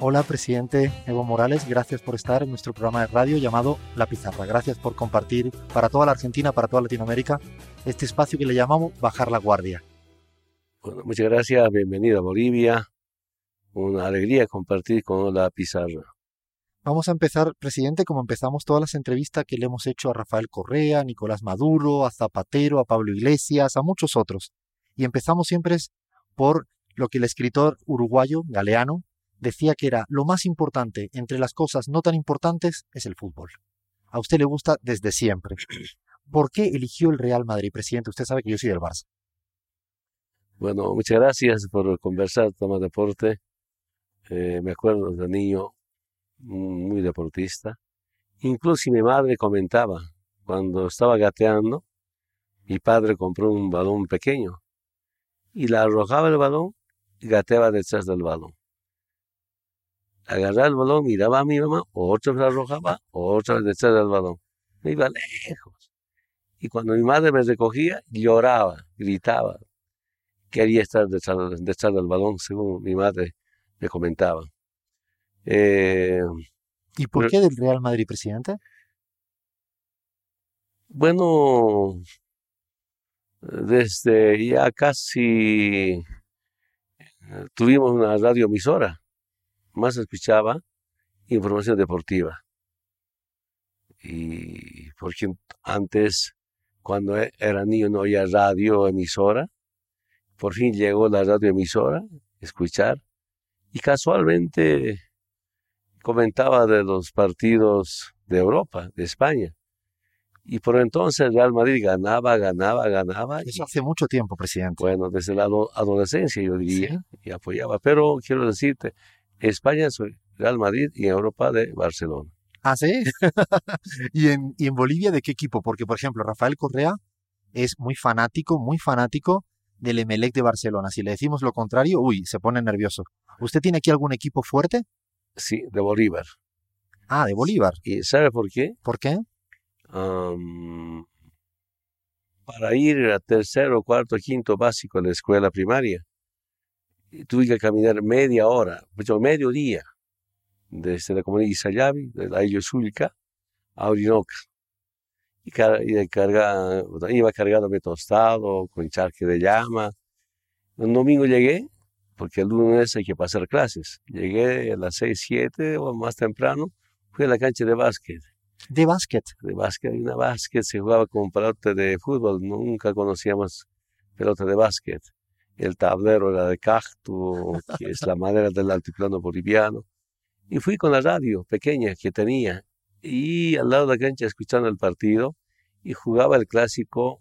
Hola, presidente Evo Morales, gracias por estar en nuestro programa de radio llamado La Pizarra. Gracias por compartir para toda la Argentina, para toda Latinoamérica, este espacio que le llamamos Bajar la Guardia. Bueno, muchas gracias, bienvenido a Bolivia. Una alegría compartir con La Pizarra. Vamos a empezar, presidente, como empezamos todas las entrevistas que le hemos hecho a Rafael Correa, a Nicolás Maduro, a Zapatero, a Pablo Iglesias, a muchos otros. Y empezamos siempre por lo que el escritor uruguayo, Galeano, decía que era lo más importante entre las cosas no tan importantes es el fútbol. A usted le gusta desde siempre. ¿Por qué eligió el Real Madrid, presidente? Usted sabe que yo soy del Barça. Bueno, muchas gracias por conversar, Tomás Deporte. Eh, me acuerdo de niño muy deportista. Incluso mi madre comentaba, cuando estaba gateando, mi padre compró un balón pequeño y la arrojaba el balón y gateaba detrás del balón agarraba el balón, miraba a mi mamá, otra vez arrojaba, otra vez detrás del balón. Me iba lejos. Y cuando mi madre me recogía, lloraba, gritaba. Quería estar detrás, del balón, según mi madre me comentaba. Eh, ¿Y por qué del Real Madrid, presidente? Bueno, desde ya casi eh, tuvimos una radioemisora más escuchaba información deportiva. Y porque antes, cuando e, era niño, no había radio emisora. Por fin llegó la radio emisora, escuchar. Y casualmente comentaba de los partidos de Europa, de España. Y por entonces Real Madrid ganaba, ganaba, ganaba. Eso hace mucho tiempo, presidente. Bueno, desde la adolescencia yo diría, y apoyaba. Pero quiero decirte, España es Real Madrid y Europa de Barcelona. Ah, sí. ¿Y, en, ¿Y en Bolivia de qué equipo? Porque, por ejemplo, Rafael Correa es muy fanático, muy fanático del Emelec de Barcelona. Si le decimos lo contrario, uy, se pone nervioso. ¿Usted tiene aquí algún equipo fuerte? Sí, de Bolívar. Ah, de Bolívar. ¿Y sabe por qué? ¿Por qué? para ir a tercero, cuarto, quinto básico en la escuela primaria, tuve que caminar media hora, pues, medio día, desde la comunidad de Isayabi, de la Isla Zulca, a Orinoca. Y, carga, iba cargándome tostado, con charque de llama. Un domingo llegué, porque el lunes hay que pasar clases. Llegué a las 6, 7 o más temprano, fui a la cancha de básquet. ¿De básquet? De básquet, una básquet, se jugaba con pelota de fútbol, nunca conocíamos pelota de básquet el tablero era de cacto, que es la madera del altiplano boliviano. Y fui con la radio pequeña que tenía y al lado de la cancha escuchando el partido y jugaba el clásico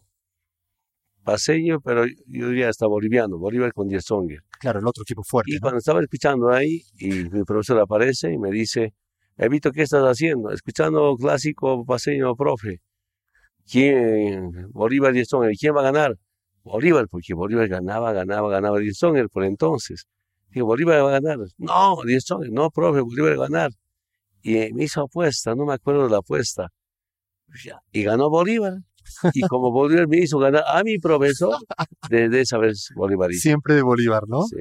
paseño, pero yo diría hasta boliviano, Bolívar con Diesonger. Claro, el otro equipo fuerte. Y cuando estaba escuchando ahí, y mi profesor aparece y me dice, Evito, ¿qué estás haciendo? Escuchando clásico paseño, profe. ¿Quién? Bolívar Diesonger, ¿quién va a ganar? Bolívar, porque Bolívar ganaba, ganaba, ganaba Songer por entonces. Dije, Bolívar va a ganar. No, Songer, no, profe, Bolívar va a ganar. Y me hizo apuesta, no me acuerdo de la apuesta. Y ganó Bolívar. Y como Bolívar me hizo ganar a mi profesor, desde esa vez Bolívar. Siempre de Bolívar, ¿no? Sí.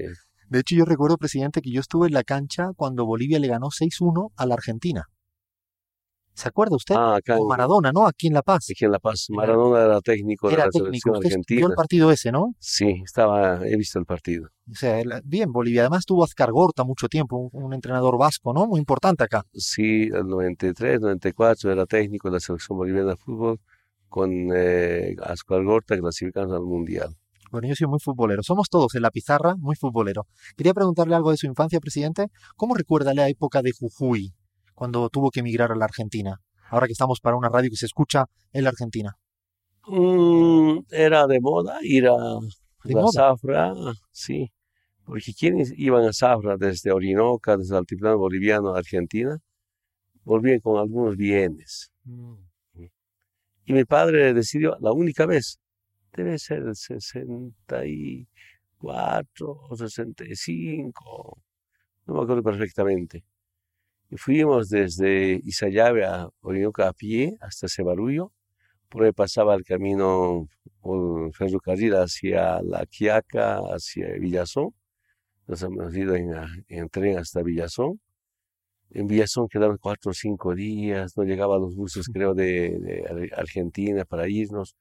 De hecho, yo recuerdo, presidente, que yo estuve en la cancha cuando Bolivia le ganó 6-1 a la Argentina. ¿Se acuerda usted? Ah, acá Maradona, ¿no? Aquí en La Paz. Aquí en La Paz. Maradona era técnico de la técnico. selección argentina. Vio el partido ese, ¿no? Sí, estaba, he visto el partido. O sea, bien, Bolivia. Además tuvo Azcar Gorta mucho tiempo, un, entrenador vasco, ¿no? Muy importante acá. Sí, el 93, 94 era técnico de la selección boliviana de fútbol con eh, Azcar Gorta clasificando al Mundial. Bueno, yo soy muy futbolero. Somos todos en la pizarra muy futbolero. Quería preguntarle algo de su infancia, presidente. ¿Cómo recuerda la época de Jujuy? Cuando tuvo que emigrar a la Argentina? Ahora que estamos para una radio que se escucha en la Argentina. Mm, era de moda ir a la zafra, sí. Porque quienes iban a Zafra desde Orinoca, desde el altiplano boliviano a Argentina, volvían con algunos bienes. Mm. Y mi padre decidió, la única vez, debe ser el 64 o 65, no me acuerdo perfectamente. Y fuimos desde Isayave a Orinoca a pie hasta Cebarullo, por ahí pasaba el camino por ferrocarril hacia La Quiaca, hacia Villazón. Nos hemos ido en, en tren hasta Villazón. En Villazón quedaban cuatro o cinco días, no llegaban los buses, creo, de, de Argentina para irnos.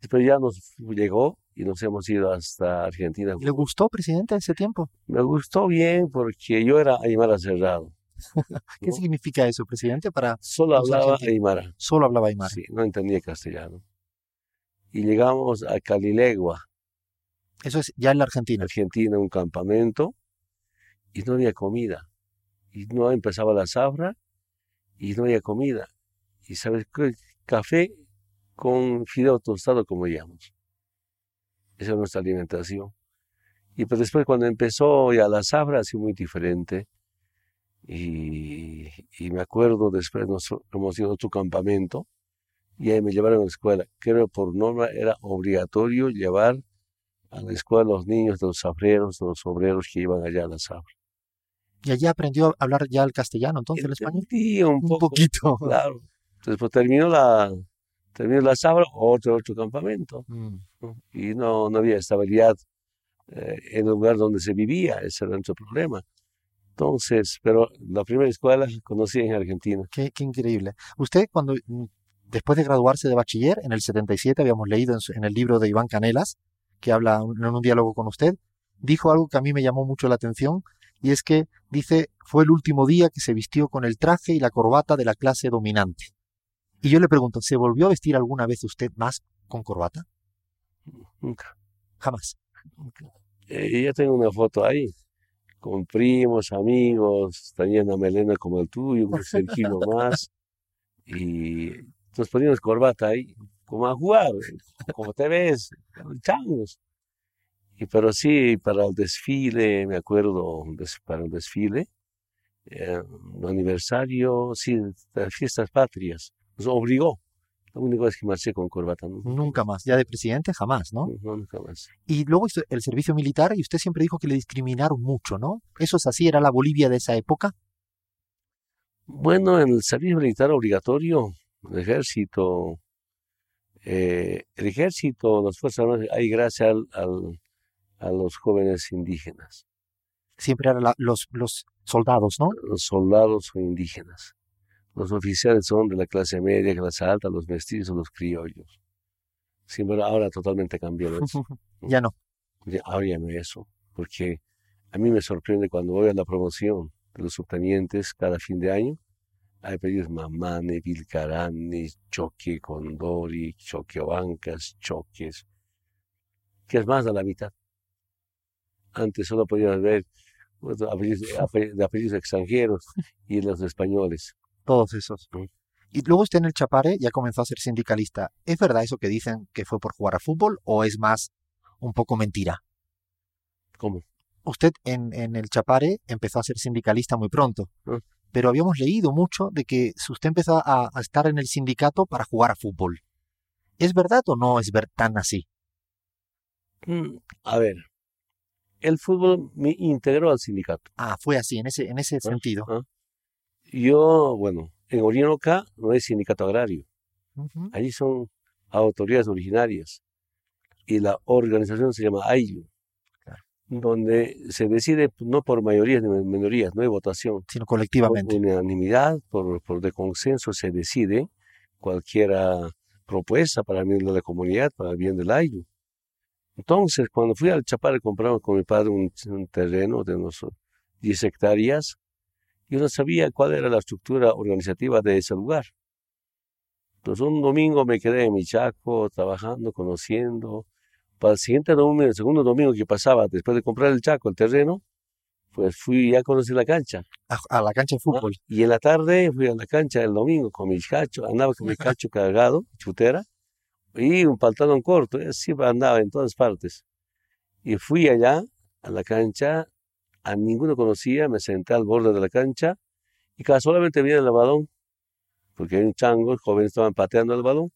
Después ya nos llegó y nos hemos ido hasta Argentina. ¿Le gustó, presidente, ese tiempo? Me gustó bien porque yo era Aymara cerrado. ¿Qué significa eso, presidente? Para Solo hablaba. Aymara. solo hablaba Aymara. Sí, no entendía castellano. Y llegamos a Calilegua, Eso es ya en la Argentina. Argentina, un campamento, y no había comida. Y no empezaba la zafra, y no había comida. Y sabes qué? Café con fideo tostado, como llamamos. Esa es nuestra alimentación. Y pues después cuando empezó ya la zafra, ha sido muy diferente. Y, y me acuerdo después nos hemos ido a otro campamento y ahí me llevaron a la escuela. Creo que por norma era obligatorio llevar a la escuela a los niños de los zafreros, de los obreros que iban allá a la zafra. Y allí aprendió a hablar ya el castellano, entonces el español. Entendía un poquito. claro. Después terminó la, terminó la zafra, otro, otro campamento. Mm. Y no, no había estabilidad eh, en el lugar donde se vivía, ese era nuestro problema. Entonces, pero la primera escuela conocí en Argentina. Qué, qué increíble. Usted, cuando mm, después de graduarse de bachiller, en el 77, habíamos leído en, su- en el libro de Iván Canelas, que habla en un diálogo con usted, dijo algo que a mí me llamó mucho la atención, y es que dice, fue el último día que se vistió con el traje y la corbata de la clase dominante. Y yo le pregunto, ¿se volvió a vestir alguna vez usted más con corbata? Nunca. Jamás. Eh, yo tengo una foto ahí, con primos, amigos, tenía una melena como el tuyo, un cerquillo más, y nos poníamos corbata ahí, como a jugar, como te ves, changos. Y pero sí, para el desfile, me acuerdo, para el desfile, eh, aniversario, sí, las fiestas patrias, nos obligó. La única vez que marché con corbata, no, Nunca más. Ya de presidente, jamás, ¿no? no, nunca más. Y luego hizo el servicio militar y usted siempre dijo que le discriminaron mucho, ¿no? ¿Eso es así? ¿Era la Bolivia de esa época? Bueno, en el servicio militar obligatorio, el ejército, eh, el ejército, las Fuerzas Armadas, hay gracias al, al- a los jóvenes indígenas. Siempre eran la- los, los soldados, ¿no? Los soldados son indígenas. Los oficiales son de la clase media, clase alta, los mestizos, los criollos. Sí, pero ahora totalmente cambió eso. ya no. Ahora ya no es eso, porque a mí me sorprende cuando voy a la promoción de los subtenientes cada fin de año, hay pedidos Mamane, Vilcarani, Choque, Condori, Choqueobancas, Choques, que es más de la mitad. Antes solo podías ver apellidos, ape- de apellidos extranjeros y los españoles. Todos esos. Y luego usted en el Chapare ya comenzó a ser sindicalista. ¿Es verdad eso que dicen que fue por jugar a fútbol o es más un poco mentira? ¿Cómo? Usted en, en el Chapare empezó a ser sindicalista muy pronto, Mm. pero habíamos leído mucho de que usted empezó a, a estar en el sindicato para jugar a fútbol. ¿Es verdad o no es ver tan así? Mm, A ver, el fútbol me integró al sindicato. Ah, fue así, en ese, en ese sentido. ah. Yo, bueno, en Orinoca no hay sindicato agrario. Allí son autoridades originarias y la organización se llama AILU, Claro. donde se decide no por mayorías ni minorías, no hay votación, Sino por colectivamente. unanimidad, por, por de consenso se decide cualquier propuesta para el bien de la comunidad, para el bien del AILU. Entonces, cuando fui al Chapare, compramos con mi padre un, un terreno de unos 10 hectáreas, yo no sabía cuál era la estructura organizativa de ese lugar. Entonces un domingo me quedé en mi Chaco trabajando, conociendo. Para el siguiente domingo, el segundo domingo que pasaba, después de comprar el Chaco, el terreno, pues fui a conocer la cancha. A, a la cancha de fútbol. Y en la tarde fui a la cancha el domingo con mi cacho, andaba con mi cacho cargado, chutera, y un pantalón corto, así andaba en todas partes. Y fui allá a la cancha, a ninguno conocía, me senté al borde de la cancha y casualmente viene el balón, porque hay un chango, jóvenes estaban pateando el balón.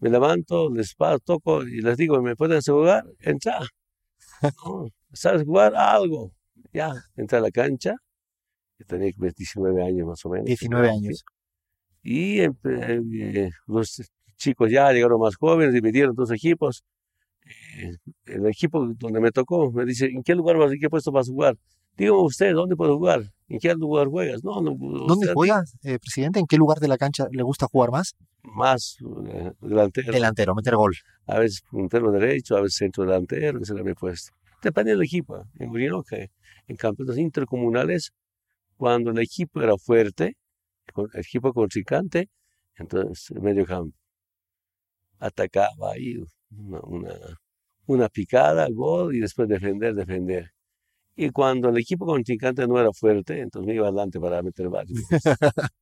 Me levanto, les toco y les digo, ¿me pueden jugar? Entra. ¿Sabes jugar? Algo. Ya, entré a la cancha. Tenía 19 años más o menos. 19 años. Y eh, los chicos ya llegaron más jóvenes, dividieron dos equipos. Eh, el equipo donde me tocó me dice, ¿en qué lugar vas, en qué puesto vas a jugar? Digo, usted, ¿dónde puedo jugar? ¿En qué lugar juegas? No, no, ¿Dónde juega, eh, presidente? ¿En qué lugar de la cancha le gusta jugar más? Más delantero. Delantero, meter gol. A veces puntero derecho, a veces centro delantero, ese era mi puesto. Depende del equipo. En que en campeonatos intercomunales, cuando el equipo era fuerte, el equipo contrincante, entonces medio campo. Atacaba ahí una, una, picada, gol y después defender, defender. Y cuando el equipo contrincante no era fuerte, entonces me iba adelante para meter varios.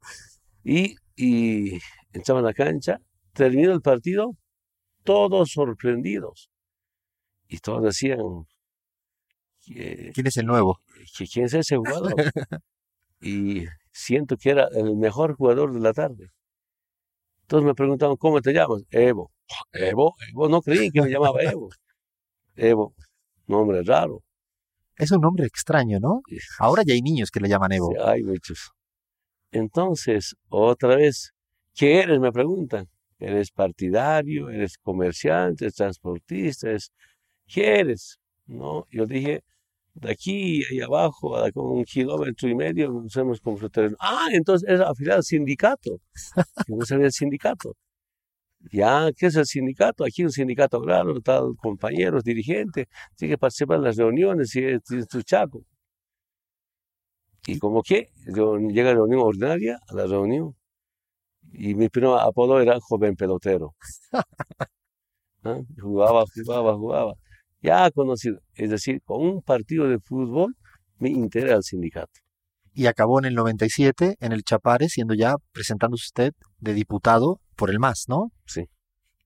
y, y entraba en la cancha, terminó el partido, todos sorprendidos. Y todos decían, ¿quién es el nuevo? ¿Quién es ese jugador? y siento que era el mejor jugador de la tarde. Entonces me preguntaban, ¿cómo te llamas? Evo. Evo, Evo, no creí que me llamaba Evo. Evo, nombre raro. Es un nombre extraño, ¿no? Ahora ya hay niños que le llaman Evo. Sí, hay muchos. Entonces, otra vez, ¿qué eres? Me preguntan. ¿Eres partidario? ¿Eres comerciante? ¿Eres transportista? ¿Qué eres? No, yo dije, de aquí y abajo, a un kilómetro y medio, nos hemos terreno. Ah, entonces es afiliado al sindicato. Yo no sabía el sindicato. Ya, ¿qué es el sindicato? Aquí un sindicato claro, tal compañeros, dirigentes, tiene que participar en las reuniones y es, tu chaco. Y como que, llega a la reunión ordinaria, a la reunión, y mi primer apodo era joven pelotero. ¿Ah? Jugaba, jugaba, jugaba ya conocido. Es decir, con un partido de fútbol me integré al sindicato. Y acabó en el 97 en el Chapare, siendo ya presentándose usted de diputado por el MAS, ¿no? Sí.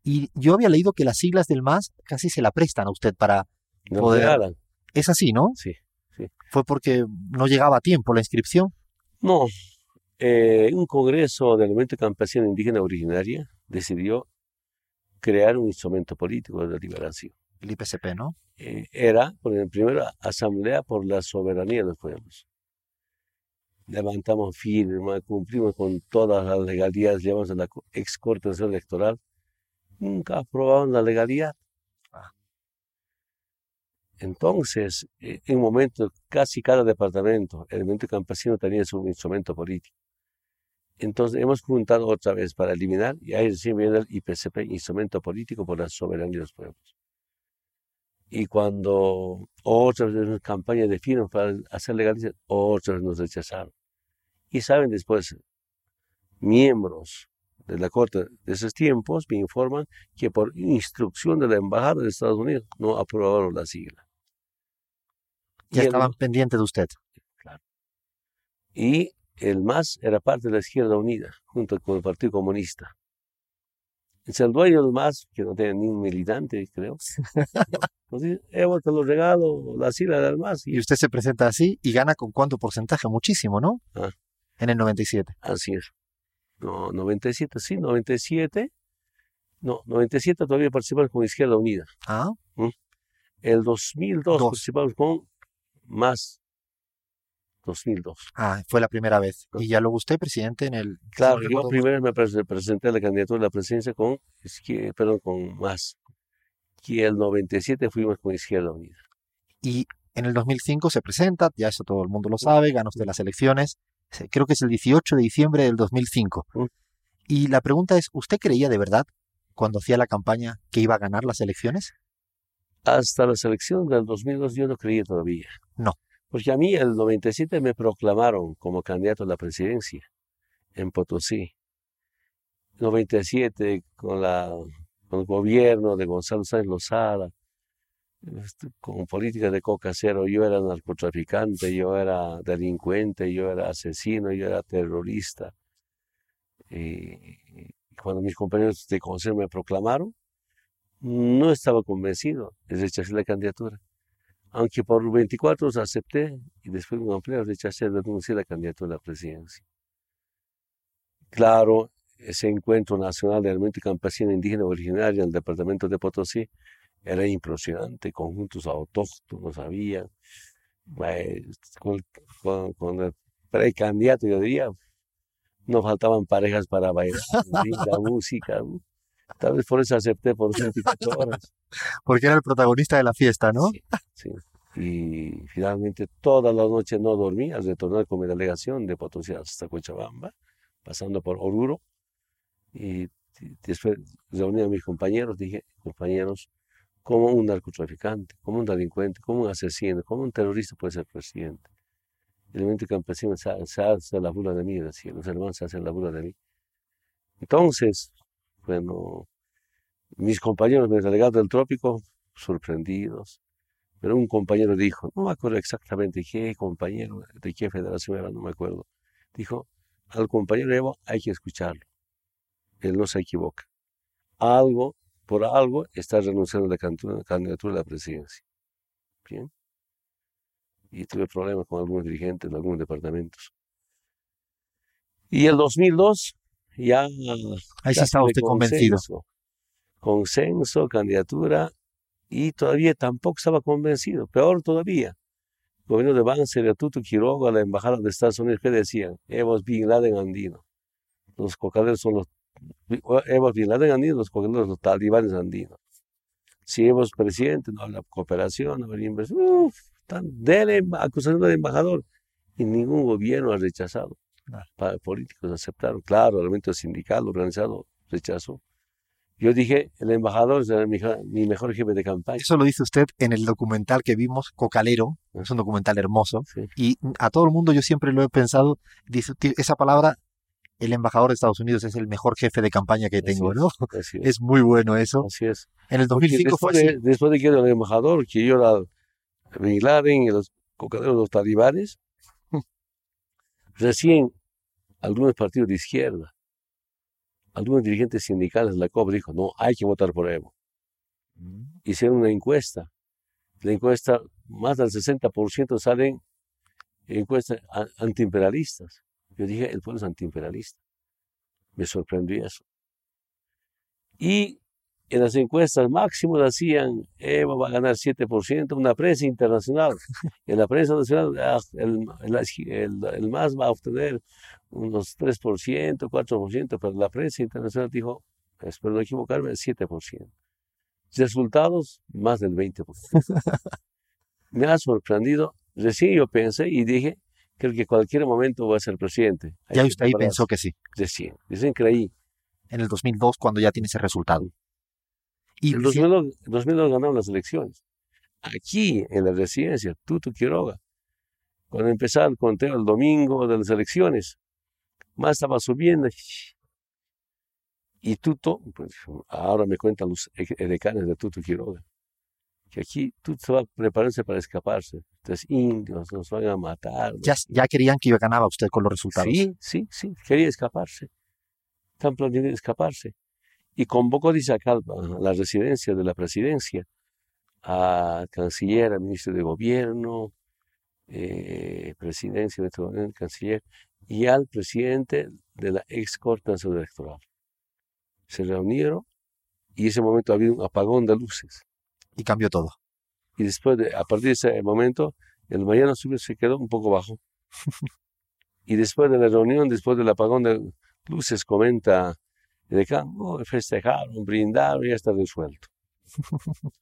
Y yo había leído que las siglas del MAS casi se la prestan a usted para no poder... Es así, ¿no? Sí, sí. ¿Fue porque no llegaba a tiempo la inscripción? No. Eh, un congreso del movimiento campesino indígena originaria decidió crear un instrumento político de liberación el IPCP, ¿no? Eh, era, por la primera asamblea por la soberanía de los pueblos. Levantamos firma, cumplimos con todas las legalidades, llevamos a la ex Corte Electoral. Nunca aprobaron la legalidad. Ah. Entonces, eh, en un momento, casi cada departamento, el movimiento campesino tenía su instrumento político. Entonces, hemos juntado otra vez para eliminar, y ahí recién viene el IPCP, instrumento político por la soberanía de los pueblos. Y cuando otras de firmas para hacer legalización, otras nos rechazaron. Y saben después, miembros de la Corte de esos tiempos me informan que por instrucción de la Embajada de Estados Unidos no aprobaron la sigla. Ya estaban pendientes de usted. Claro. Y el MAS era parte de la Izquierda Unida, junto con el Partido Comunista. El dueño del MAS, que no tiene ni un militante, creo. Entonces, Evo te lo regalo, la sigla del MAS. Y usted se presenta así y gana con cuánto porcentaje? Muchísimo, ¿no? Ah. En el 97. Así es. No, 97, sí, 97. No, 97 todavía participamos con Izquierda Unida. Ah. ¿Mm? El 2002 participamos con MAS 2002. Ah, fue la primera vez. ¿Y ya luego usted, presidente, en el... Claro, yo primero me presenté a la candidatura de la presidencia con, perdón, con más. Que el 97 fuimos con Izquierda Unida. Y en el 2005 se presenta, ya eso todo el mundo lo sabe, gana usted las elecciones. Creo que es el 18 de diciembre del 2005. Y la pregunta es, ¿usted creía de verdad, cuando hacía la campaña, que iba a ganar las elecciones? Hasta la elección del 2002 yo no creía todavía. No. Porque a mí el 97 me proclamaron como candidato a la presidencia en Potosí. 97 con, la, con el gobierno de Gonzalo Sáenz Lozada, este, con política de coca cero, yo era narcotraficante, yo era delincuente, yo era asesino, yo era terrorista. Y cuando mis compañeros de consejo me proclamaron, no estaba convencido de rechazar la candidatura aunque por 24 horas acepté y después de un empleo rechacé renunciar a la candidatura a la presidencia. Claro, ese encuentro nacional de movimiento campesino indígena originario en el departamento de Potosí era impresionante, conjuntos autóctonos había, pues, con, con, el precandidato, yo diría, no faltaban parejas para bailar, la música. Tal vez por eso acepté por 24 horas. Porque era el protagonista de la fiesta, ¿no? Sí, Y finalmente todas las noches no dormí al retornar con mi delegación de Potosí hasta Cochabamba, pasando por Oruro. Y después reuní a mis compañeros, dije, compañeros, ¿cómo un narcotraficante, como un delincuente, como un asesino, como un terrorista puede ser presidente? El movimiento campesino se, hace la burla de mí, decía, los hermanos se hacen la burla de mí. Entonces, bueno, mis compañeros, mis delegados del trópico, sorprendidos. Pero un compañero dijo, no me acuerdo exactamente qué compañero, de qué federación era, no me acuerdo. Dijo, al compañero Evo hay que escucharlo. Él no se equivoca. Algo, por algo, está renunciando a la candidatura a la presidencia. Bien. Y tuve problemas con algunos dirigentes de algunos departamentos. Y el 2002, ya. Ahí sí estaba usted convencido. Consenso, candidatura, y todavía tampoco estaba convencido. Peor todavía. El gobierno de Banzer, de Tutu Quiroga, la embajada de Estados Unidos, ¿qué decían? Evo Bin Laden andino. Los cocaderos son los. Evo Bin Laden andino, los cocaderos los talibanes andinos. Si es presidente, no habla cooperación, no habla inversión. Uf, están de acusación del embajador. Y ningún gobierno ha rechazado políticos aceptaron, claro, el elemento sindical organizado rechazó. Yo dije, el embajador es mi, mejor jefe de campaña. Eso lo dice usted en el documental que vimos, Cocalero, es un documental hermoso, y a todo el mundo yo siempre lo he pensado, dice, esa palabra, el embajador de Estados Unidos es el mejor jefe de campaña que tengo, ¿no? Es. muy bueno eso. Así es. En el 2005 fue así. después de que era el embajador, que yo era Bin Laden y los cocaleros, los talibanes, Recién algunos partidos de izquierda, algunos dirigentes sindicales de la COP dijo, no, hay que votar por Evo. Mm. Hicieron una encuesta. La encuesta, más del 60% salen encuestas antiimperialistas. Yo dije, el pueblo es antiimperialista. Me sorprendió eso. Y en las encuestas máximo hacían, Eva va a ganar 7%, una prensa internacional. En la prensa nacional, ah, el, el, más va a obtener unos 3%, 4%, pero la prensa internacional dijo, espero no equivocarme, 7%. Resultados, más del 20%. Me ha sorprendido. Recién yo pensé y dije, creo que cualquier momento voy a ser presidente. ya usted ahí pensó que sí. Recién, recién creí. En el 2002, cuando ya tiene ese resultado. Y en 2002, 2002 ganaron las elecciones. Aquí, en la residencia, Tuto Quiroga, cuando empezaba el conteo el domingo de las elecciones, más estaba subiendo. Y Tuto, pues ahora me cuentan los decanes de Tuto Quiroga, que aquí Tuto va preparándose para escaparse. Entonces, indios nos van a matar. Ya, ya querían que ganaba usted con los resultados. Sí, sí, sí, quería escaparse. Están planeando escaparse y convocó, dice acá, a la residencia de la presidencia, a canciller, al ministro de gobierno, eh, presidencia de canciller, y al presidente de la ex Corte Nacional Electoral. Se reunieron y en ese momento había un apagón de luces. Y cambió todo. Y después, de, a partir de ese momento, el mañana se quedó un poco bajo. y después de la reunión, después del apagón de luces, comenta de campo, festejaron, brindaron y ya está resuelto.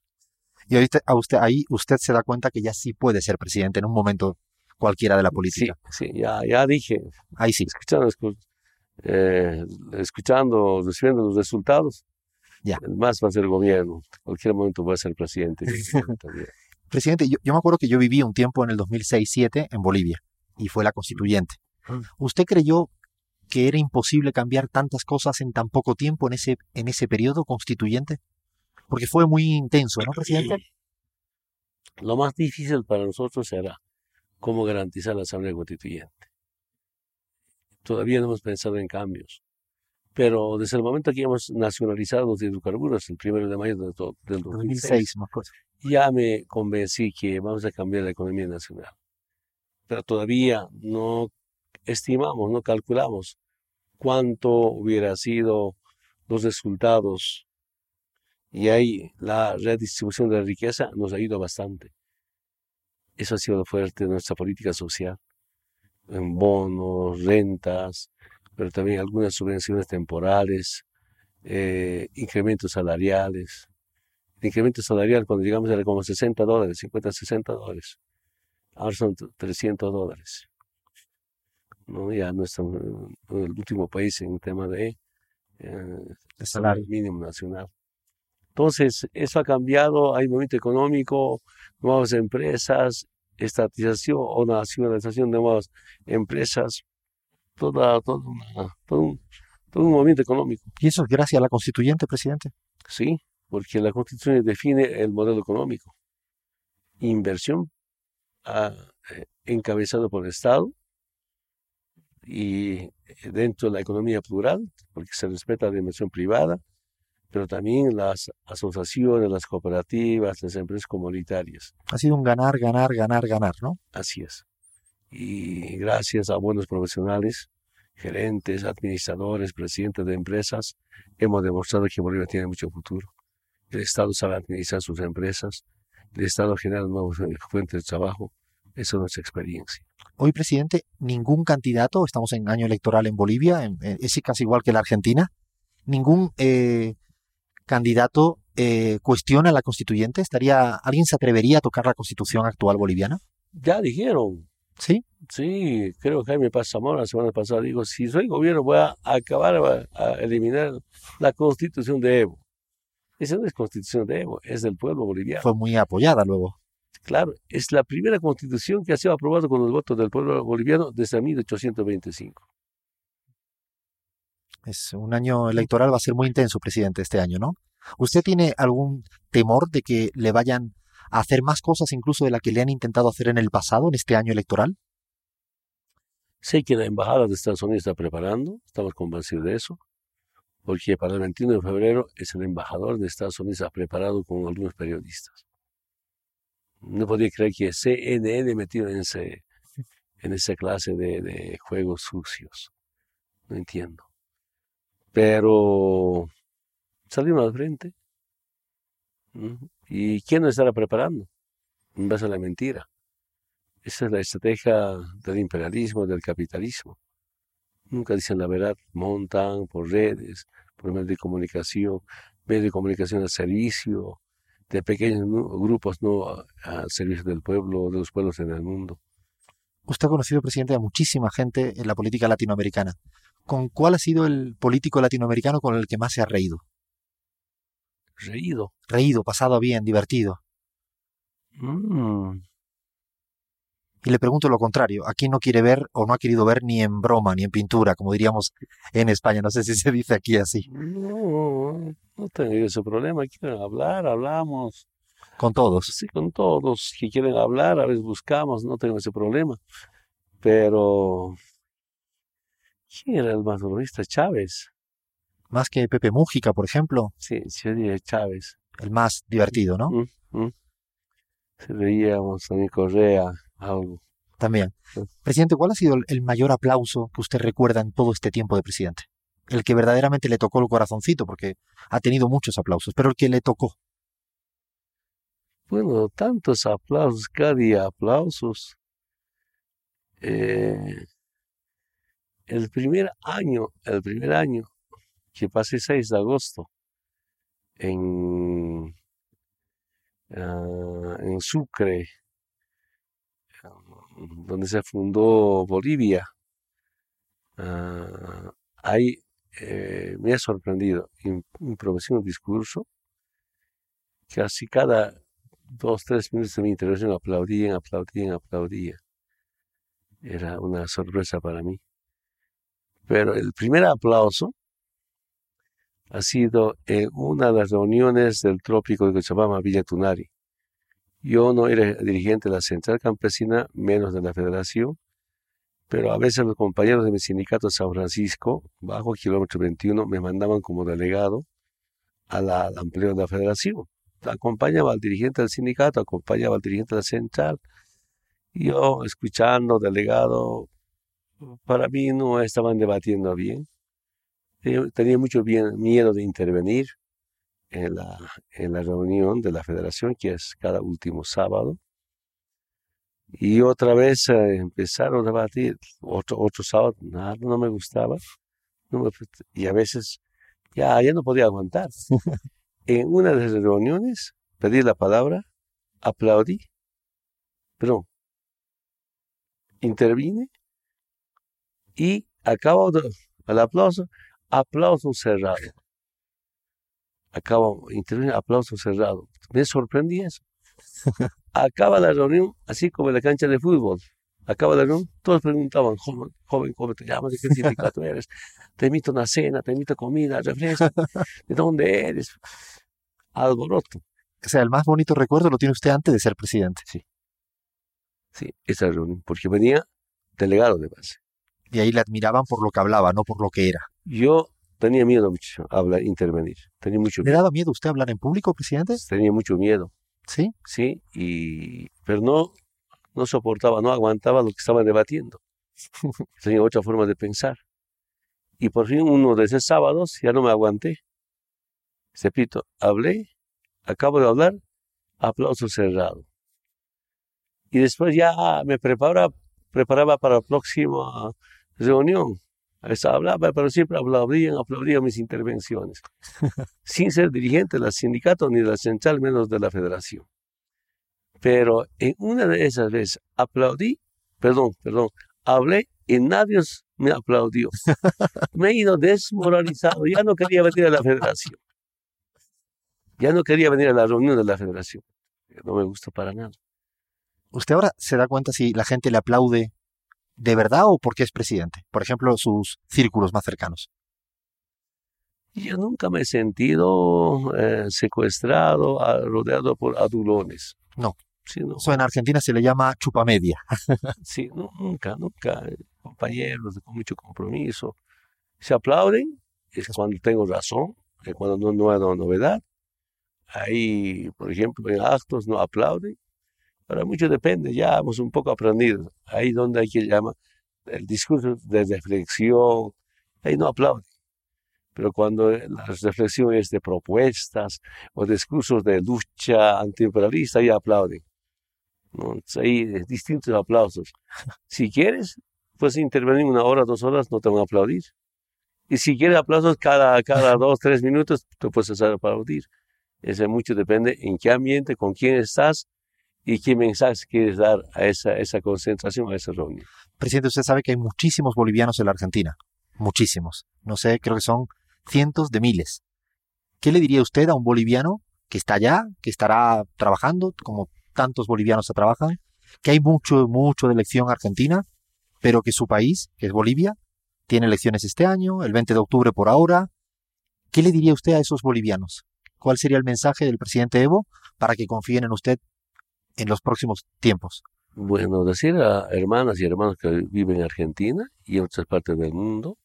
y ahorita a usted, ahí usted se da cuenta que ya sí puede ser presidente en un momento cualquiera de la política. Sí, sí ya, ya dije. Ahí sí. Escuchando, eh, escuchando, recibiendo los resultados, ya. el más va a ser el gobierno. En cualquier momento va a ser presidente. presidente, yo, yo, me acuerdo que yo viví un tiempo en el 2006-2007 en Bolivia y fue la constituyente. Ah. ¿Usted creyó que era imposible cambiar tantas cosas en tan poco tiempo en ese, en ese periodo constituyente? Porque fue muy intenso, ¿no, presidente? Lo más difícil para nosotros será cómo garantizar la Asamblea Constituyente. Todavía no hemos pensado en cambios. Pero desde el momento que hemos nacionalizado los hidrocarburos, el primero de mayo del 2006, ya me convencí que vamos a cambiar la economía nacional. Pero todavía no estimamos, no calculamos cuánto hubiera sido los resultados. Y ahí la redistribución de la riqueza nos ayuda bastante. Eso ha sido fuerte de nuestra política social. En bonos, rentas, pero también algunas subvenciones temporales, eh, incrementos salariales. El incremento salarial cuando llegamos era como 60 dólares, 50, 60 dólares. Ahora son 300 dólares. ¿No? Ya no estamos en el último país en tema de, eh, salario mínimo nacional. Entonces, eso ha cambiado, hay movimiento económico, nuevas empresas, estatización o nacionalización de nuevas empresas, toda, toda todo, un, todo un movimiento económico. ¿Y eso es gracias a la constituyente, presidente? Sí, porque la constitución define el modelo económico. Inversión ah, eh, encabezado por el Estado y dentro de la economía plural, porque se respeta la inversión privada, pero también las asociaciones, las cooperativas, las empresas comunitarias. Ha sido un ganar, ganar, ganar, ganar, ¿no? Así es. Y gracias a buenos profesionales, gerentes, administradores, presidentes de empresas, hemos demostrado que Bolivia tiene mucho futuro. El Estado sabe administrar sus empresas, el Estado genera nuevas fuentes de trabajo. Esa es nuestra experiencia. Hoy, presidente, ningún candidato, estamos en año electoral en Bolivia, es casi igual que la Argentina, ningún eh, candidato eh, cuestiona la constituyente? ¿Estaría, ¿Alguien se atrevería a tocar la constitución actual boliviana? Ya dijeron. ¿Sí? Sí, creo que Jaime Pasamora la semana pasada dijo, si soy gobierno voy a acabar, a, eliminar la constitución de Evo. Esa no es constitución de Evo, es del pueblo boliviano. Fue muy apoyada luego. Claro, es la primera constitución que ha sido aprobada con los votos del pueblo boliviano desde 1825. Es un año electoral, va a ser muy intenso, presidente, este año, ¿no? ¿Usted tiene algún temor de que le vayan a hacer más cosas incluso de las que le han intentado hacer en el pasado, en este año electoral? Sé que la Embajada de Estados Unidos está preparando, estamos convencidos de eso, porque para el 21 de febrero es el embajador de Estados Unidos ha preparado con algunos periodistas. No podía creer que CNN metido en, ese, en esa clase de, juegos sucios. No entiendo. Pero salimos al frente. ¿Y quién nos estará preparando? En base a la mentira. Esa es la estrategia del imperialismo, del capitalismo. Nunca dicen la verdad, montan por redes, por medios de comunicación, medios de comunicación al servicio de pequeños grupos, no al servicio del pueblo, de los pueblos en el mundo. Usted ha conocido, presidente, a muchísima gente en la política latinoamericana. ¿Con cuál ha sido el político latinoamericano con el que más se ha reído? Reído. Reído, pasado bien, divertido. Mm. Y le pregunto lo contrario, ¿a quién no quiere ver o no ha querido ver ni en broma, ni en pintura, como diríamos en España? No sé si se dice aquí así. No, no tengo ese problema. Quieren hablar, hablamos. ¿Con todos? Sí, con todos que quieren hablar, a veces buscamos, no tengo ese problema. Pero, ¿quién era el más terrorista? Chávez. Más que Pepe Mújica, por ejemplo. Sí, yo diría Chávez. El más divertido, ¿no? Mm, mm. Se veíamos también Correa, algo. También. Presidente, ¿cuál ha sido el mayor aplauso que usted recuerda en todo este tiempo de presidente? El que verdaderamente le tocó el corazoncito, porque ha tenido muchos aplausos, pero el que le tocó. Bueno, tantos aplausos, cada día aplausos. Eh, el primer año, el primer año que pasé 6 de agosto en, ah, en Sucre, donde se fundó Bolivia, uh, me ha sorprendido. Improvisé un discurso, casi cada dos, tres minutos de mi intervención aplaudían, aplaudían, aplaudían. Era una sorpresa para mí. Pero el primer aplauso ha sido en una de las reuniones del trópico de Cochabamba, Villa Tunari. Yo no era dirigente de la Central Campesina, menos de la Federación, pero a veces los compañeros de mi sindicato de San Francisco, bajo kilómetro 21, me mandaban como delegado al empleo de la Federación. acompañaba al dirigente del sindicato, acompañaba al dirigente del central. Yo, escuchando, delegado, para mí no estaban debatiendo bien. Tenía mucho miedo de intervenir en la, en la reunión de la federación, que es cada último sábado. Y otra vez eh, empezaron a debatir, otro, otro sábado, nada, no me gustaba. y a veces ya, ya no podía aguantar. en una de las reuniones pedí la palabra, aplaudí, pero intervine y acabo de, al aplauso, aplauso cerrado. Acabo, intervine, aplauso cerrado. Me sorprendí eso. Acaba la reunión, así como en la cancha de fútbol. Acaba la reunión, todos preguntaban, joven, joven, ¿cómo te llamas? ¿De qué sindicato eres? Te invito a una cena, te invito a comida, refresco. ¿De dónde eres? Alboroto. O sea, el más bonito recuerdo lo tiene usted antes de ser presidente. Sí. Sí, esa reunión, porque venía delegado de base. Y ahí le admiraban por lo que hablaba, no por lo que era. Yo tenía miedo mucho hablar, intervenir. Tenía mucho ¿Le daba miedo usted hablar en público, presidente? Tenía mucho miedo. ¿Sí? Sí, y, pero no, no soportaba, no aguantaba lo que estaban debatiendo. Tenía otra forma de pensar. Y por fin uno de esos sábados ya no me aguanté. Repito, hablé, acabo de hablar, aplauso cerrado. Y después ya me preparaba, preparaba para la próxima reunión. Hablaba, pero siempre aplaudían, aplaudían mis intervenciones. sin ser dirigente del sindicato ni de la central, menos de la federación. Pero en una de esas veces aplaudí, perdón, perdón, hablé y nadie me aplaudió. Me he ido desmoralizado, ya no quería venir a la federación. Ya no quería venir a la reunión de la federación. No me gusta para nada. ¿Usted ahora se da cuenta si la gente le aplaude de verdad o porque es presidente? Por ejemplo, sus círculos más cercanos. Yo nunca me he sentido eh, secuestrado, rodeado por adulones. No. Eso en Argentina se le llama chupamedia. sí, nunca, nunca. Compañeros con mucho compromiso. Se aplauden, es cuando tengo razón, es cuando no, no hay novedad. Ahí, por ejemplo, en actos no aplauden. Pero mucho depende, ya hemos un poco aprendido. Ahí donde hay que llamar el discurso de reflexión, ahí no aplauden. Pero cuando la reflexión es de propuestas o discursos de lucha antiimperialista, ahí aplauden. ¿no? Ahí distintos aplausos. Si quieres, puedes intervenir una hora, dos horas, no te van a aplaudir. Y si quieres aplausos cada, cada dos, tres minutos, te puedes hacer aplaudir. Eso mucho depende en qué ambiente, con quién estás y qué mensaje quieres dar a esa, concentración, a esa reunión. Presidente, usted sabe que hay muchísimos bolivianos en la Argentina. Muchísimos. No sé, creo que son cientos de miles. ¿Qué le diría usted a un boliviano que está allá, que estará trabajando, como tantos bolivianos se trabajan, que hay mucho, mucho de elección argentina, pero que su país, que es Bolivia, tiene elecciones este año, el 20 de octubre por ahora. ¿Qué le diría usted a esos bolivianos? ¿Cuál sería el mensaje del presidente Evo para que confíen en usted en los próximos tiempos? Bueno, decir a hermanas y hermanos que viven en Argentina y en otras partes del mundo,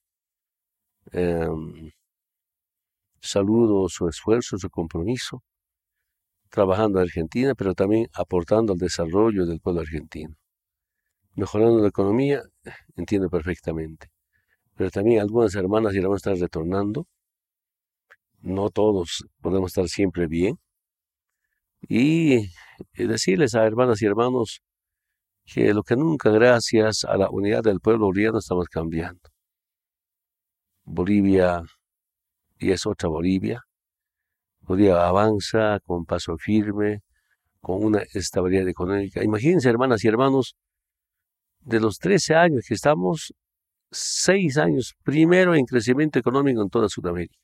em, saludo su esfuerzo, su compromiso, trabajando en Argentina, pero también aportando al desarrollo del pueblo argentino. Mejorando la economía, entiendo perfectamente. Pero también algunas hermanas y hermanos están retornando no todos podemos estar siempre bien. Y decirles a hermanas y hermanos que lo que nunca gracias a la unidad del pueblo boliviano estamos cambiando. Bolivia y es otra Bolivia. Bolivia avanza con paso firme, con una estabilidad económica. Imagínense, hermanas y hermanos, de los 13 años que estamos, 6 años primero en crecimiento económico en toda Sudamérica.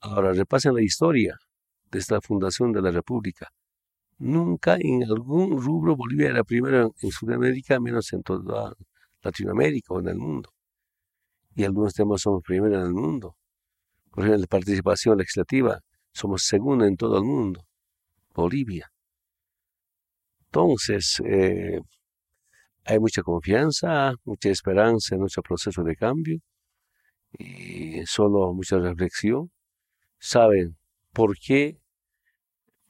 Ahora repasen la historia de esta fundación de la República. Nunca en algún rubro Bolivia era primero en Sudamérica, menos en toda Latinoamérica o en el mundo. Y algunos temas somos primero en el mundo. Por ejemplo, la participación legislativa, somos segundo en todo el mundo. Bolivia. Entonces, eh, hay mucha confianza, mucha esperanza en nuestro proceso de cambio y solo mucha reflexión saben por qué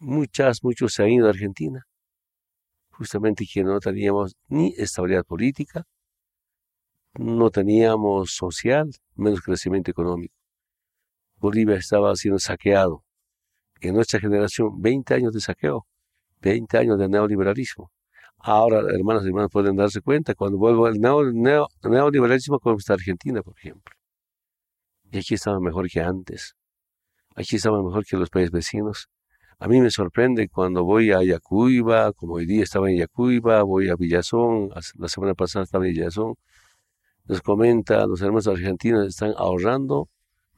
muchas, muchos se han ido a Argentina, justamente que no teníamos ni estabilidad política, no teníamos social, menos crecimiento económico. Bolivia estaba siendo saqueado. En nuestra generación, 20 años de saqueo, 20 años de neoliberalismo. Ahora, hermanos y hermanas, pueden darse cuenta cuando vuelvo al neoliberalismo como está Argentina, por ejemplo. Y aquí estamos mejor que antes. Aquí estamos mejor que los países vecinos. A mí me sorprende cuando voy a Yacuiba, como hoy día estaba en Yacuiba, voy a Villazón, la semana pasada estaba en Villazón, nos comenta, los hermanos argentinos están ahorrando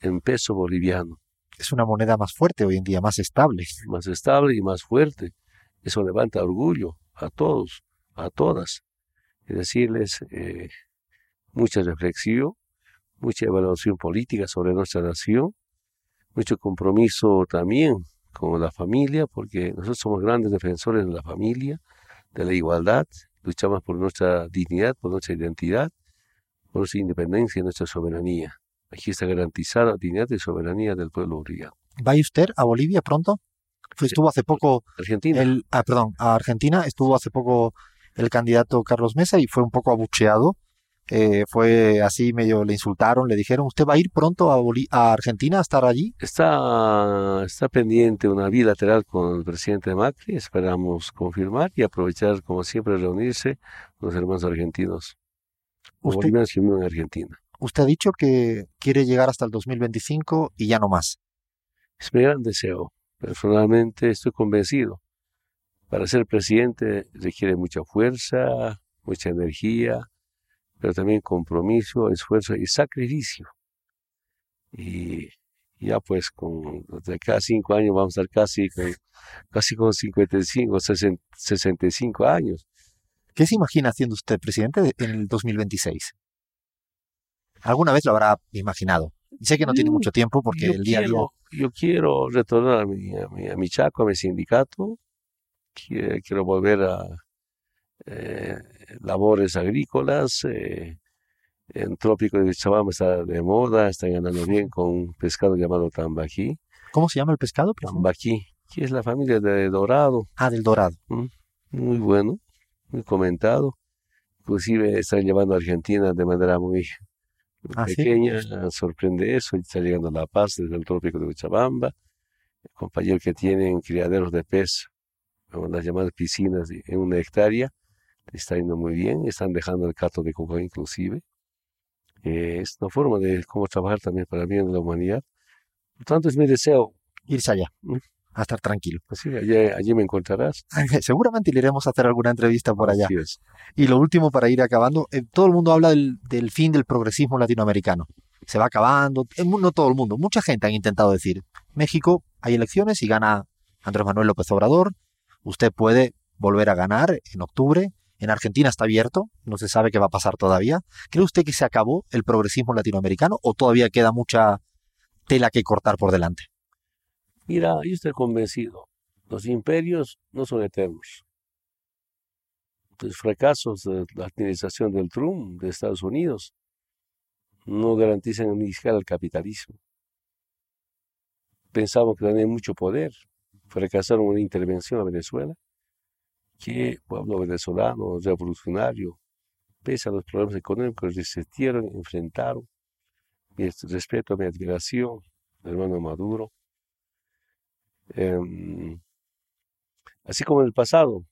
en peso boliviano. Es una moneda más fuerte hoy en día, más estable. Más estable y más fuerte. Eso levanta orgullo a todos, a todas. Y decirles eh, mucha reflexión, mucha evaluación política sobre nuestra nación, mucho compromiso también con la familia, porque nosotros somos grandes defensores de la familia, de la igualdad, luchamos por nuestra dignidad, por nuestra identidad, por nuestra independencia y nuestra soberanía. Aquí está garantizada la dignidad y soberanía del pueblo boliviano. ¿Va usted a Bolivia pronto? estuvo hace poco. Argentina. El, ah, perdón, a Argentina estuvo hace poco el candidato Carlos Mesa y fue un poco abucheado eh, fue así medio le insultaron, le dijeron, ¿usted va a ir pronto a, a Argentina a estar allí? Está, está pendiente una bilateral con el presidente Macri, esperamos confirmar y aprovechar como siempre reunirse con los hermanos argentinos, usted, en Argentina. Usted ha dicho que quiere llegar hasta el 2025 y ya no más. Es mi gran deseo. Personalmente estoy convencido. Para ser presidente requiere mucha fuerza, mucha energía, pero también compromiso, esfuerzo y sacrificio. Y ya pues con de cada cinco años vamos a estar casi con, casi con 55, 65 años. ¿Qué se imagina haciendo usted presidente en el 2026? ¿Alguna vez lo habrá imaginado? sé que no tiene mm, mucho tiempo porque el día a día... Yo quiero retornar a mi, a mi, a mi Chaco, a mi sindicato. quiero volver a, eh, labores agrícolas. Eh, el trópico de Chabamba está de moda, está ganando bien con un pescado llamado tambaquí. ¿Cómo se llama el pescado? Tambaquí, que es la familia de dorado. Ah, del dorado. Mm, muy bueno, muy comentado. Inclusive están llevando a Argentina de manera muy ah, pequeña, sorprende eso, está llegando a La Paz desde el trópico de Chabamba. El compañero que tienen criaderos de pez, las llamadas piscinas en una hectárea, está yendo muy bien, están dejando el cato de coco inclusive. Eh, es una forma de cómo trabajar también para el bien de la humanidad. Por tanto, es mi deseo. Irse allá, ¿Mm? a estar tranquilo. Pues allí, me encontrarás. Seguramente le iremos a hacer alguna entrevista por allá. Y lo último, para ir acabando, eh, todo el mundo habla del, del, fin del progresismo latinoamericano. Se va acabando, eh, no todo el mundo, mucha gente han intentado decir, México, hay elecciones y gana Andrés Manuel López Obrador, usted puede volver a ganar en octubre, en Argentina está abierto, no se sabe qué va a pasar todavía. ¿Cree usted que se acabó el progresismo latinoamericano o todavía queda mucha tela que cortar por delante? Mira, yo estoy convencido, los imperios no son eternos. Los fracasos de la administración del Trump de Estados Unidos no garantizan ni siquiera el capitalismo. Pensamos que tenían mucho poder, fracasaron una intervención a Venezuela que pueblo venezolano revolucionario, pese a los problemas económicos, resistieron, enfrentaron. Mi respeto, mi admiración, hermano Maduro. Em, así como en el pasado,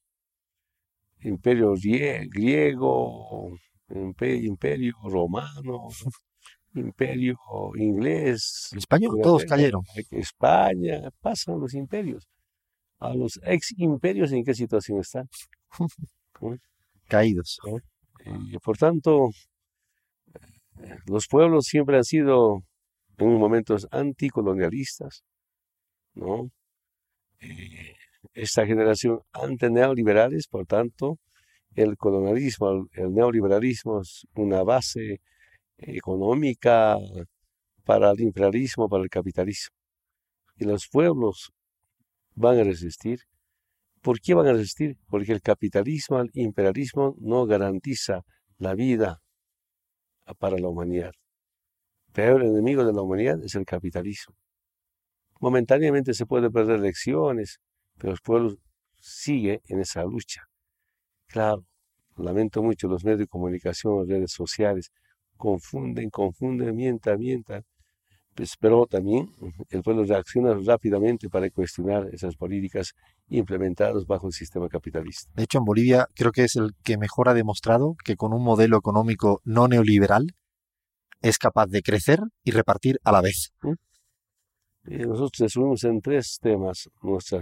imperio griego, imperio romano, imperio inglés. español, todos cayeron. España, pasan los imperios a los ex imperios en qué situación están. Caídos. Y por tanto, los pueblos siempre han sido en momentos anticolonialistas, ¿no? Eh, esta generación ante neoliberales, por tanto, el colonialismo, el neoliberalismo es una base económica para el imperialismo, para el capitalismo. Y los pueblos van a resistir. ¿Por qué van a resistir? Porque el capitalismo, el imperialismo no garantiza la vida para la humanidad. El enemigo de la humanidad es el capitalismo. Momentáneamente se puede perder elecciones, pero el pueblo sigue en esa lucha. Claro, lamento mucho los medios de comunicación, las redes sociales, confunden, confunden, mientan, mientan, pero también el pueblo reacciona rápidamente para cuestionar esas políticas implementadas bajo el sistema capitalista. De hecho, en Bolivia creo que es el que mejor ha demostrado que con un modelo económico no neoliberal es capaz de crecer y repartir a la vez. ¿Mm? nosotros resumimos en tres temas nuestra,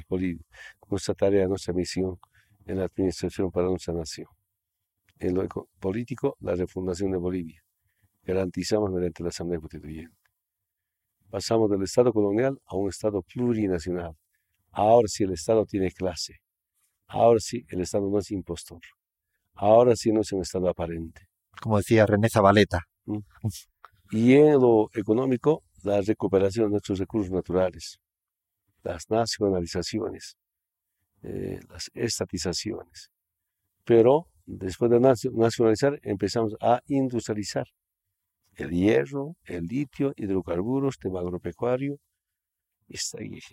nuestra tarea, nuestra misión en la administración para nuestra nación. En lo político, la refundación de Bolivia. Garantizamos mediante la Asamblea Constituyente. Pasamos del Estado colonial a un Estado plurinacional. Ahora sí el Estado tiene clase. Ahora sí el Estado no es impostor. Ahora sí no es un Estado aparente. Como decía René Zabaleta. ¿Mm? Y en lo económico, la recuperación de nuestros recursos naturales, las nacionalizaciones, eh, las estatizaciones. Pero después de nacionalizar empezamos a industrializar el hierro, el litio, hidrocarburos, tema agropecuario.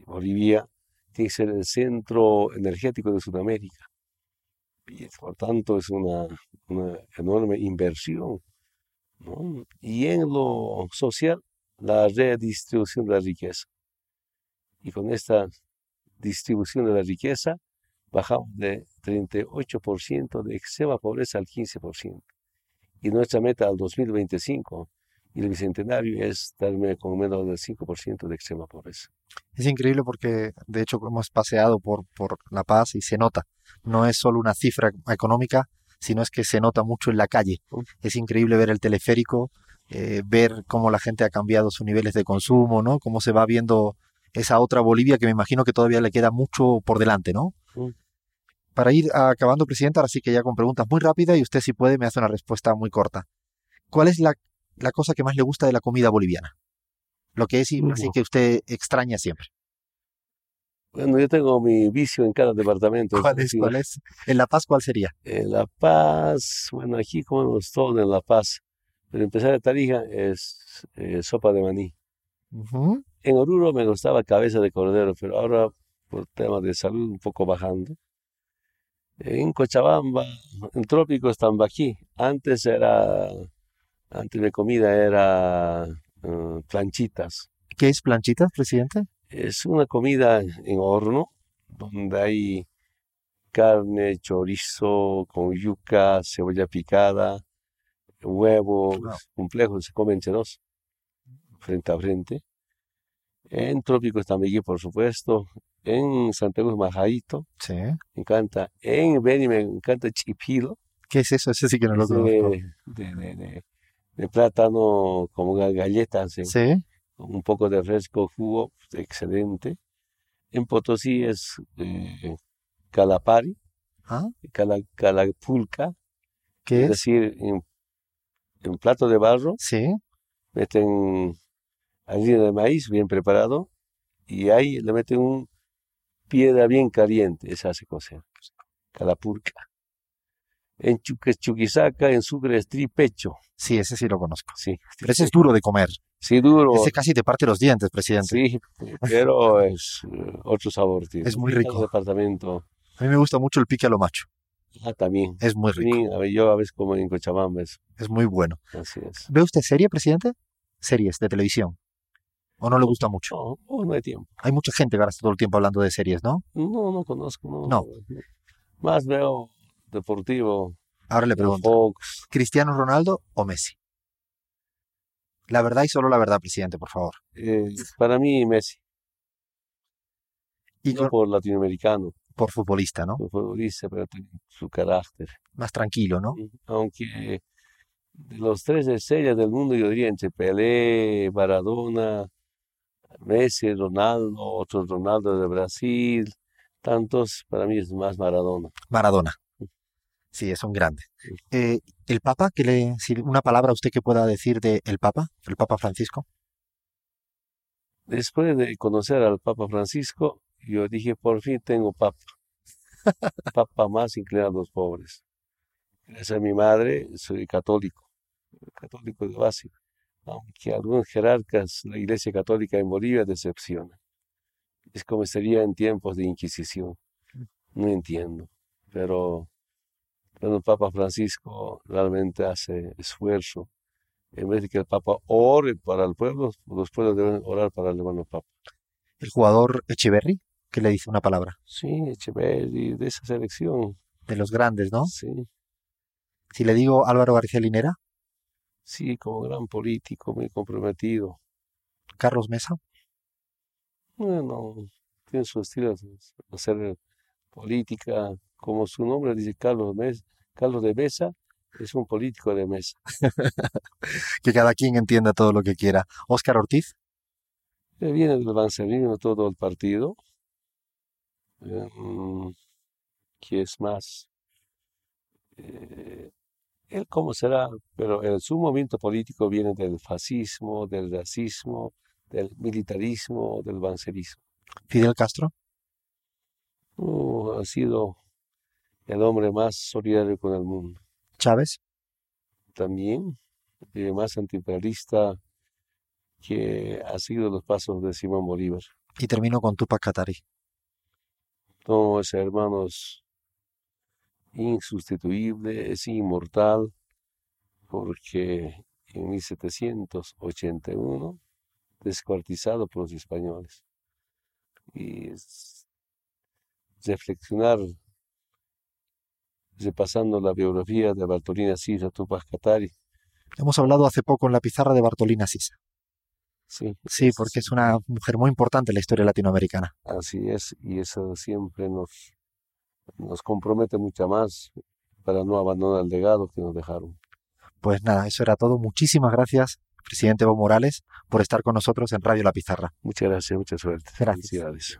Bolivia tiene que ser el centro energético de Sudamérica. Y por tanto es una, enorme inversión. Y en lo social, la redistribución de la riqueza. Y con esta distribución de la riqueza, bajamos de 38% de extrema pobreza al 15%. Y nuestra meta al 2025 y el bicentenario es darme con menos del 5% de extrema pobreza. Es increíble porque de hecho hemos paseado por, por La Paz y se nota. No es solo una cifra económica, sino es que se nota mucho en la calle. Es increíble ver el teleférico, eh, ver cómo la gente ha cambiado sus niveles de consumo, ¿no? Cómo se va viendo esa otra Bolivia que me imagino que todavía le queda mucho por delante, ¿no? Para ir acabando, Presidenta, ahora sí que ya con preguntas muy rápidas y usted si puede me hace una respuesta muy corta. ¿Cuál es la, cosa que más le gusta de la comida boliviana? Lo que es así que usted extraña siempre. Bueno, yo tengo mi vicio en cada departamento. ¿Cuál es? ¿Cuál es? ¿En La Paz cuál sería? En La Paz, bueno, aquí comemos todo en La Paz. Pero empezar de Tarija es eh, sopa de maní. En Oruro me gustaba cabeza de cordero, pero ahora por temas de salud un poco bajando. En Cochabamba, en Trópicos, Tambaquí. Antes era, antes de comida era uh, planchitas. ¿Qué es planchitas, presidente? Es una comida en horno donde hay carne, chorizo con yuca, cebolla picada, huevos complejos, se comen dos, frente a frente. En Trópicos Tambiquí, por supuesto. En Santiago Majadito. Sí. Me encanta. En Beni me encanta chipilo. ¿Qué es eso? Ese sí que no lo conozco. De, de, plátano como galletas. Sí. Un poco de fresco, jugo, excelente. En Potosí es eh, calapari. ¿Ah? calapulca. ¿Qué es? Es decir, en un plato de barro, sí. meten harina de maíz bien preparado y ahí le meten un piedra bien caliente, esa hace cocer, calapurca. En Chuquisaca, en Sucre es tripecho. Sí, ese sí lo conozco. Sí. Pero ese es duro de comer. Sí, duro. Ese casi te parte los dientes, presidente. Sí, pero es eh, otro sabor, tío. Es muy rico. departamento. A mí me gusta mucho el pique a lo macho. Ah, también. Es muy rico. a yo a veces como en Cochabamba. Es, es muy bueno. Así es. ¿Ve usted serie, presidente? Series de televisión. ¿O no le gusta mucho? No, no hay tiempo. Hay mucha gente que ahora está todo el tiempo hablando de series, ¿no? No, no conozco. No. no. Más veo deportivo. Ahora le pregunto. Fox. ¿Cristiano Ronaldo o Messi? La verdad y solo la verdad, presidente, por favor. Eh, para mí, Messi. Y no por latinoamericano por futbolista, ¿no? Por futbolista, pero tiene su carácter. Más tranquilo, ¿no? Aunque de los tres estrellas del mundo, yo diría entre Pelé, Maradona, Messi, Ronaldo, otro Ronaldo de Brasil, tantos, para mí es más Maradona. Maradona. Sí, es un grande. Eh, el Papa, que le, si una palabra usted que pueda decir de el Papa, el Papa Francisco. Después de conocer al Papa Francisco, yo dije, por fin tengo papa. papa más inclinado a los pobres. Gracias a mi madre, soy católico, católico de base, aunque algunos jerarcas, la Iglesia Católica en Bolivia decepciona. es como sería en tiempos de Inquisición. No entiendo, pero el Papa Francisco realmente hace esfuerzo. En vez de que el Papa ore para el pueblo, los pueblos deben orar para el hermano Papa. El jugador Echeverry, que le dice una palabra. Sí, Echeverry, de esa selección. De los grandes, ¿no? Sí. Si le digo Álvaro García Linera. Sí, como gran político, muy comprometido. Carlos Mesa. Bueno, tiene su estilo de hacer política, como su nombre dice Carlos, Carlos de Mesa, es un político de mesa. que cada quien entienda todo lo que quiera. Óscar Ortiz. viene del bancerismo todo el partido. Em, ¿Qué es más? Eh, él cómo será, pero el, su movimiento político viene del fascismo, del racismo, del militarismo, del bancerismo. Fidel Castro. Uh, ha sido el hombre más solidario con el mundo. Chávez. También, el más antiimperialista que ha seguido los pasos de Simón Bolívar. Y termino con Tupac Katari. No, ese hermano es insustituible, es inmortal, porque en 1781 descuartizado por los españoles. Y reflexionar, repasando la biografía de Bartolina Sisa, Tupac Katari. Hemos hablado hace poco en la pizarra de Bartolina Sisa. Sí, sí, porque es una mujer muy importante en la historia latinoamericana. Así es, y eso siempre nos, nos compromete mucho más para no abandonar el legado que nos dejaron. Pues nada, eso era todo. Muchísimas gracias presidente Evo Morales, por estar con nosotros en Radio La Pizarra. Muchas gracias, mucha suerte. Gracias.